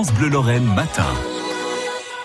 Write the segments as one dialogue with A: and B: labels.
A: France Bleu Lorraine matin.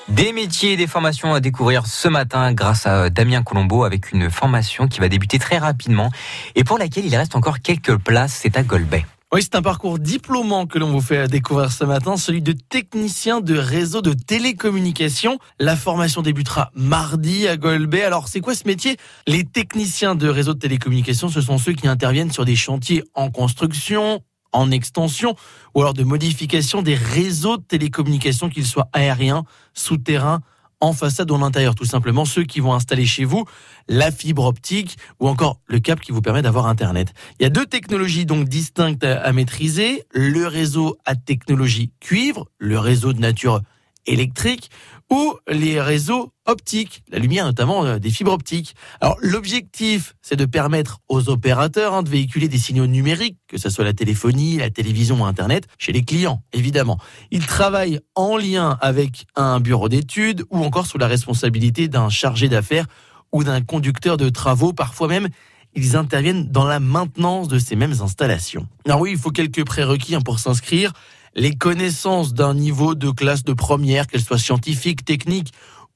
B: Des métiers et des formations à découvrir ce matin grâce à Damien Colombo avec une formation qui va débuter très rapidement et pour laquelle il reste encore quelques places, c'est à Golbet.
C: Oui, c'est un parcours diplômant que l'on vous fait découvrir ce matin, celui de technicien de réseau de télécommunications. La formation débutera mardi à Golbet. Alors, c'est quoi ce métier? Les techniciens de réseau de télécommunications, ce sont ceux qui interviennent sur des chantiers en construction, en extension ou alors de modification des réseaux de télécommunications, qu'ils soient aériens, souterrains, en façade ou en intérieur, tout simplement ceux qui vont installer chez vous la fibre optique ou encore le câble qui vous permet d'avoir Internet. Il y a deux technologies donc distinctes à maîtriser, le réseau à technologie cuivre, le réseau de nature électrique ou les réseaux optiques, la lumière notamment euh, des fibres optiques. Alors l'objectif, c'est de permettre aux opérateurs hein, de véhiculer des signaux numériques, que ce soit la téléphonie, la télévision ou Internet, chez les clients, évidemment. Ils travaillent en lien avec un bureau d'études ou encore sous la responsabilité d'un chargé d'affaires ou d'un conducteur de travaux, parfois même ils interviennent dans la maintenance de ces mêmes installations. Alors oui, il faut quelques prérequis hein, pour s'inscrire les connaissances d'un niveau de classe de première, qu'elle soit scientifique, technique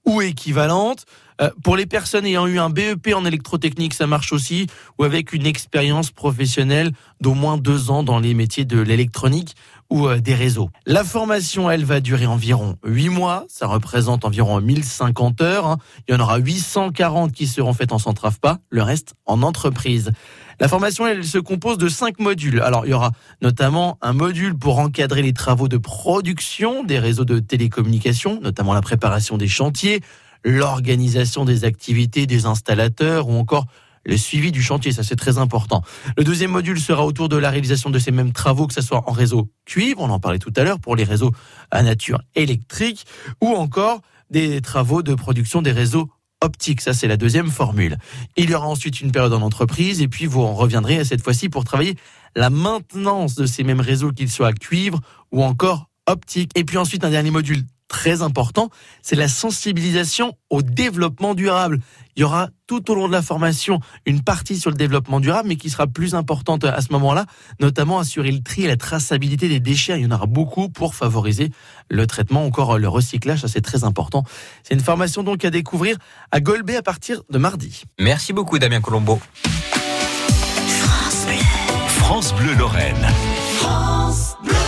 C: ou équivalente. Euh, pour les personnes ayant eu un BEP en électrotechnique, ça marche aussi, ou avec une expérience professionnelle d'au moins deux ans dans les métiers de l'électronique ou euh, des réseaux. La formation, elle, va durer environ huit mois. Ça représente environ 1050 heures. Hein. Il y en aura 840 qui seront faites en centrave pas, le reste en entreprise. La formation, elle se compose de cinq modules. Alors, il y aura notamment un module pour encadrer les travaux de production des réseaux de télécommunications, notamment la préparation des chantiers, l'organisation des activités des installateurs ou encore le suivi du chantier, ça c'est très important. Le deuxième module sera autour de la réalisation de ces mêmes travaux, que ce soit en réseau cuivre, on en parlait tout à l'heure, pour les réseaux à nature électrique, ou encore des travaux de production des réseaux optique. Ça, c'est la deuxième formule. Il y aura ensuite une période en entreprise et puis vous en reviendrez à cette fois-ci pour travailler la maintenance de ces mêmes réseaux, qu'ils soient cuivre ou encore optique. Et puis ensuite, un dernier module très important, c'est la sensibilisation au développement durable. Il y aura tout au long de la formation une partie sur le développement durable, mais qui sera plus importante à ce moment-là, notamment assurer le tri et la traçabilité des déchets. Il y en aura beaucoup pour favoriser le traitement, encore le recyclage, ça c'est très important. C'est une formation donc à découvrir à Golbet à partir de mardi.
B: Merci beaucoup Damien Colombo.
A: France Bleu Lorraine. France Bleu.